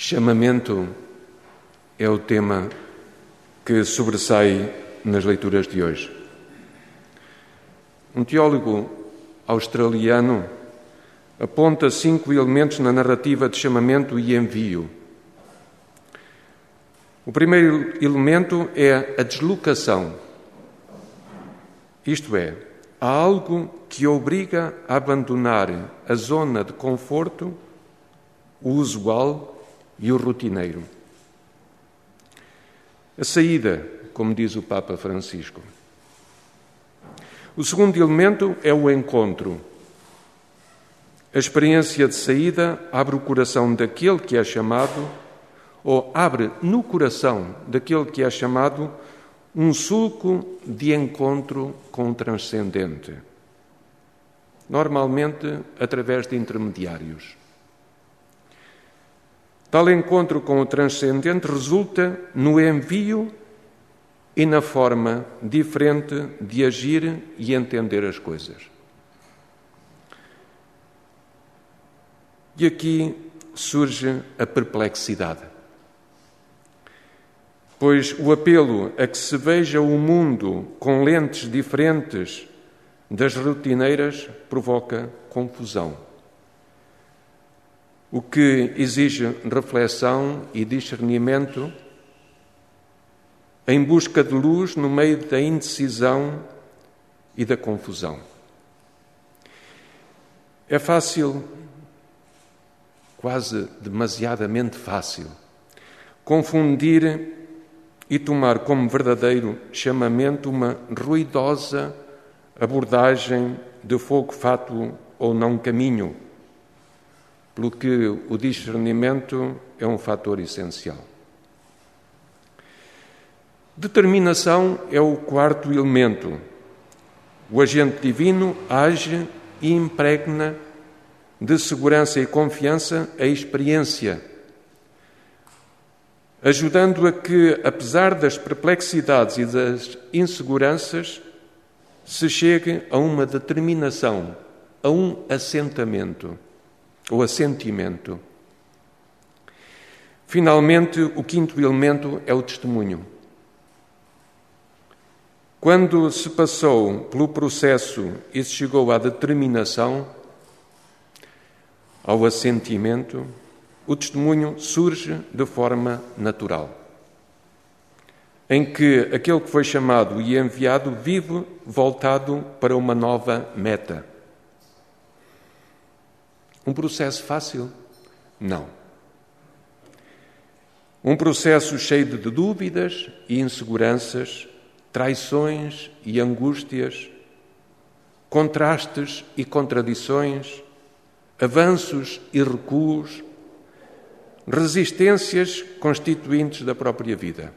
Chamamento é o tema que sobressai nas leituras de hoje. Um teólogo australiano aponta cinco elementos na narrativa de chamamento e envio. O primeiro elemento é a deslocação. Isto é, há algo que obriga a abandonar a zona de conforto, o usual e o rotineiro. A saída, como diz o Papa Francisco. O segundo elemento é o encontro. A experiência de saída abre o coração daquele que é chamado, ou abre no coração daquele que é chamado, um sulco de encontro com o transcendente. Normalmente através de intermediários. Tal encontro com o transcendente resulta no envio e na forma diferente de agir e entender as coisas. E aqui surge a perplexidade. Pois o apelo a que se veja o mundo com lentes diferentes das rotineiras provoca confusão o que exige reflexão e discernimento em busca de luz no meio da indecisão e da confusão. É fácil, quase demasiadamente fácil, confundir e tomar como verdadeiro chamamento uma ruidosa abordagem de fogo fato ou não caminho pelo que o discernimento é um fator essencial. Determinação é o quarto elemento. O agente divino age e impregna de segurança e confiança a experiência, ajudando a que, apesar das perplexidades e das inseguranças, se chegue a uma determinação, a um assentamento ou assentimento. Finalmente, o quinto elemento é o testemunho. Quando se passou pelo processo e se chegou à determinação, ao assentimento, o testemunho surge de forma natural, em que aquele que foi chamado e enviado vive voltado para uma nova meta. Um processo fácil? Não. Um processo cheio de dúvidas e inseguranças, traições e angústias, contrastes e contradições, avanços e recuos, resistências constituintes da própria vida.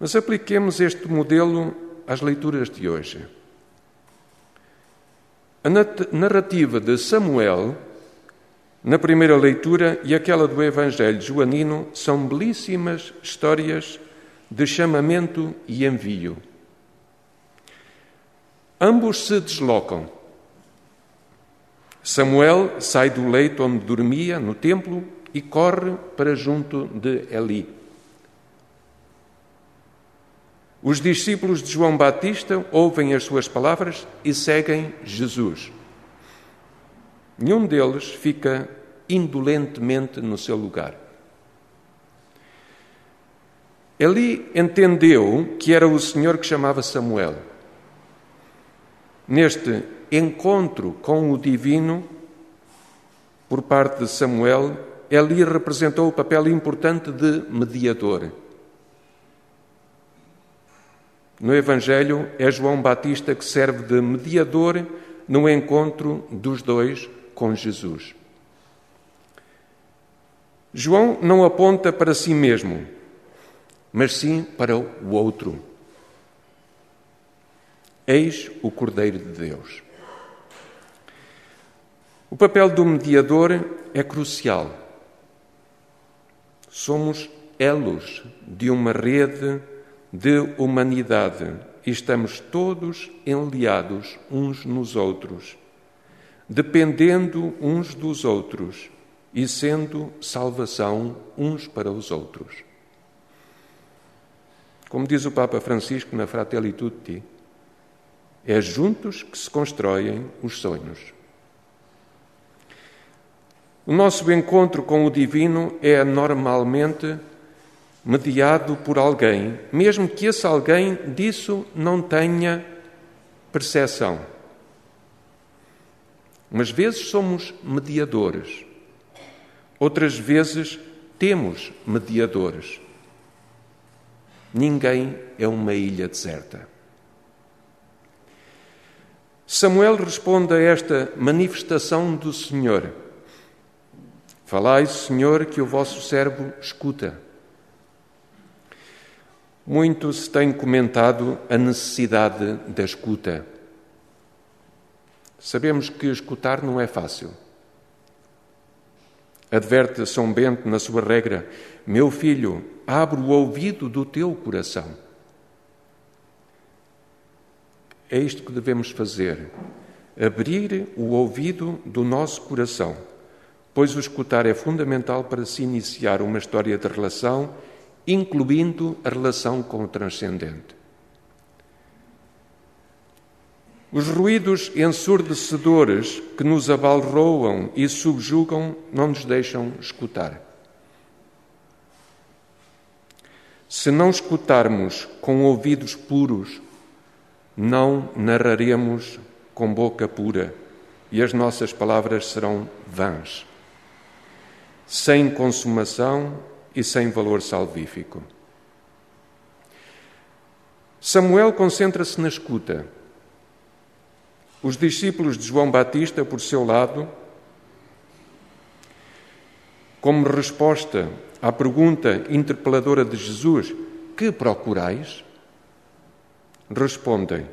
Mas apliquemos este modelo às leituras de hoje. A narrativa de Samuel, na primeira leitura, e aquela do Evangelho joanino são belíssimas histórias de chamamento e envio. Ambos se deslocam. Samuel sai do leito onde dormia, no templo, e corre para junto de Eli. Os discípulos de João Batista ouvem as suas palavras e seguem Jesus. Nenhum deles fica indolentemente no seu lugar. Eli entendeu que era o Senhor que chamava Samuel. Neste encontro com o divino, por parte de Samuel, Eli representou o papel importante de mediador. No Evangelho é João Batista que serve de mediador no encontro dos dois com Jesus. João não aponta para si mesmo, mas sim para o outro. Eis o Cordeiro de Deus. O papel do mediador é crucial. Somos elos de uma rede de humanidade e estamos todos enliados uns nos outros, dependendo uns dos outros e sendo salvação uns para os outros. Como diz o Papa Francisco na Fratelli Tutti, é juntos que se constroem os sonhos. O nosso encontro com o Divino é normalmente mediado por alguém, mesmo que esse alguém disso não tenha percepção. Umas vezes somos mediadores, outras vezes temos mediadores. Ninguém é uma ilha deserta. Samuel responde a esta manifestação do Senhor: Falai, Senhor, que o vosso servo escuta. Muito se tem comentado a necessidade da escuta. Sabemos que escutar não é fácil. Adverte São Bento na sua regra: Meu filho, abre o ouvido do teu coração. É isto que devemos fazer: abrir o ouvido do nosso coração, pois o escutar é fundamental para se iniciar uma história de relação incluindo a relação com o transcendente. Os ruídos ensurdecedores que nos abalroam e subjugam não nos deixam escutar. Se não escutarmos com ouvidos puros, não narraremos com boca pura e as nossas palavras serão vãs, sem consumação e sem valor salvífico. Samuel concentra-se na escuta. Os discípulos de João Batista, por seu lado, como resposta à pergunta interpeladora de Jesus: Que procurais? Respondem: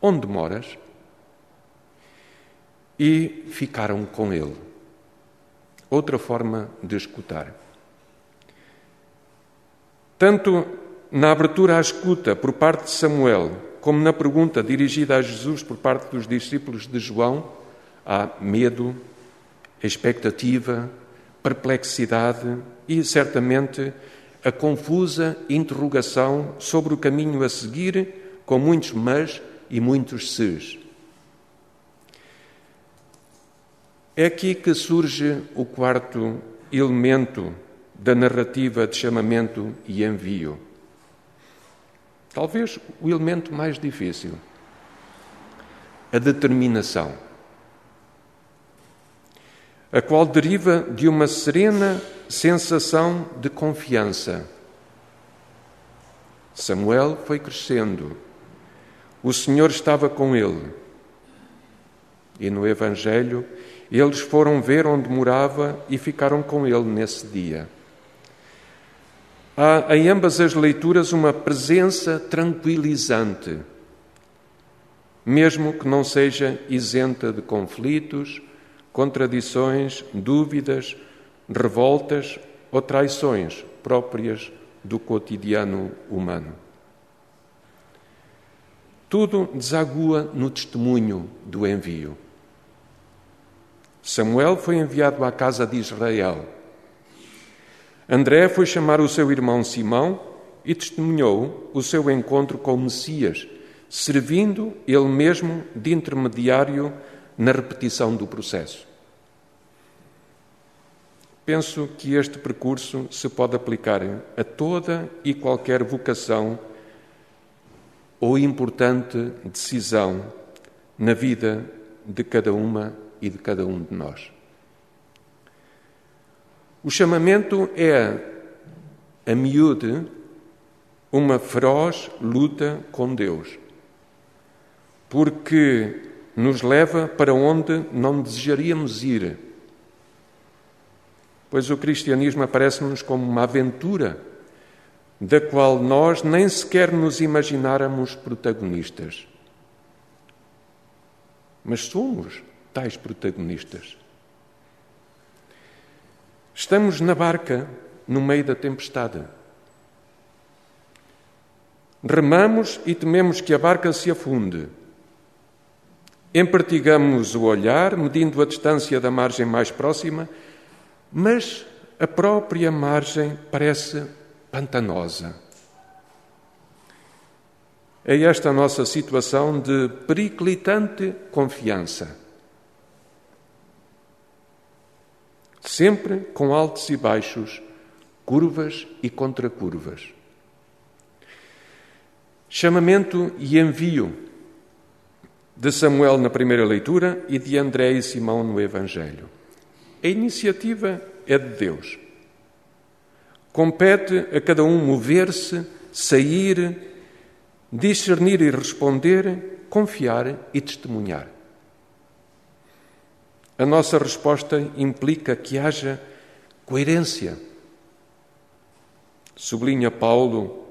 Onde moras? E ficaram com ele. Outra forma de escutar. Tanto na abertura à escuta por parte de Samuel, como na pergunta dirigida a Jesus por parte dos discípulos de João, há medo, expectativa, perplexidade e, certamente, a confusa interrogação sobre o caminho a seguir, com muitos mas e muitos ses. É aqui que surge o quarto elemento da narrativa de chamamento e envio. Talvez o elemento mais difícil, a determinação, a qual deriva de uma serena sensação de confiança. Samuel foi crescendo, o Senhor estava com ele. E no Evangelho, eles foram ver onde morava e ficaram com ele nesse dia. Há em ambas as leituras uma presença tranquilizante, mesmo que não seja isenta de conflitos, contradições, dúvidas, revoltas ou traições próprias do cotidiano humano. Tudo desagua no testemunho do envio. Samuel foi enviado à casa de Israel André foi chamar o seu irmão Simão e testemunhou o seu encontro com o Messias, servindo ele mesmo de intermediário na repetição do processo. Penso que este percurso se pode aplicar a toda e qualquer vocação ou importante decisão na vida de cada uma e de cada um de nós. O chamamento é, a miúde, uma feroz luta com Deus, porque nos leva para onde não desejaríamos ir. Pois o cristianismo aparece-nos como uma aventura da qual nós nem sequer nos imagináramos protagonistas. Mas somos tais protagonistas. Estamos na barca no meio da tempestade. Remamos e tememos que a barca se afunde. Empertigamos o olhar, medindo a distância da margem mais próxima, mas a própria margem parece pantanosa. É esta a nossa situação de periclitante confiança. Sempre com altos e baixos, curvas e contracurvas. Chamamento e envio de Samuel na primeira leitura e de André e Simão no Evangelho. A iniciativa é de Deus. Compete a cada um mover-se, sair, discernir e responder, confiar e testemunhar. A nossa resposta implica que haja coerência. Sublinha Paulo,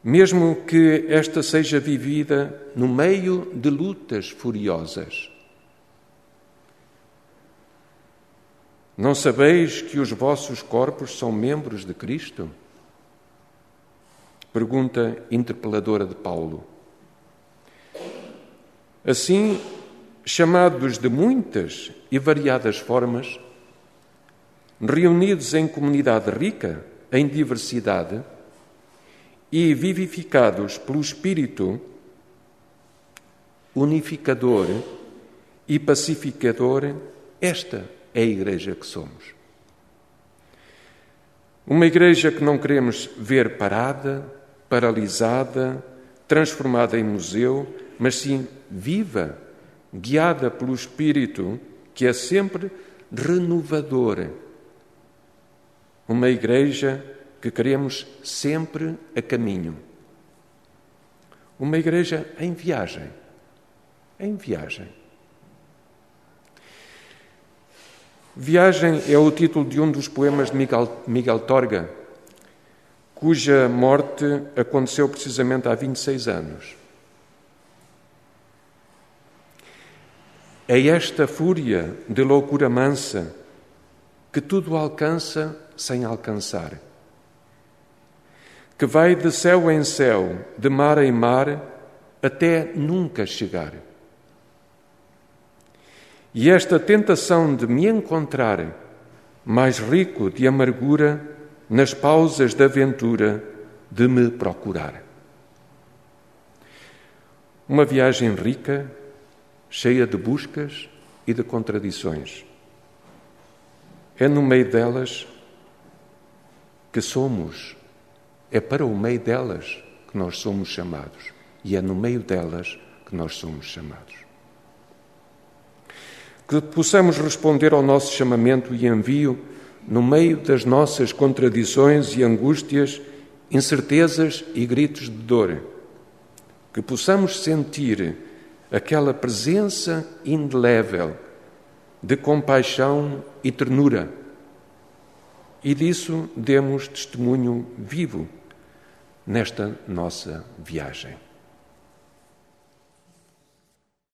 mesmo que esta seja vivida no meio de lutas furiosas. Não sabeis que os vossos corpos são membros de Cristo? Pergunta interpeladora de Paulo. Assim, chamados de muitas e variadas formas, reunidos em comunidade rica em diversidade e vivificados pelo Espírito unificador e pacificador, esta é a igreja que somos. Uma igreja que não queremos ver parada, paralisada, transformada em museu, mas sim viva, guiada pelo Espírito, que é sempre renovadora. Uma igreja que queremos sempre a caminho. Uma igreja em viagem. Em viagem. Viagem é o título de um dos poemas de Miguel, Miguel Torga, cuja morte aconteceu precisamente há 26 anos. É esta fúria de loucura mansa que tudo alcança sem alcançar, que vai de céu em céu, de mar em mar, até nunca chegar. E esta tentação de me encontrar mais rico de amargura nas pausas da aventura de me procurar. Uma viagem rica, cheia de buscas e de contradições. É no meio delas que somos, é para o meio delas que nós somos chamados, e é no meio delas que nós somos chamados que possamos responder ao nosso chamamento e envio no meio das nossas contradições e angústias, incertezas e gritos de dor. Que possamos sentir aquela presença indelével de compaixão e ternura. E disso demos testemunho vivo nesta nossa viagem.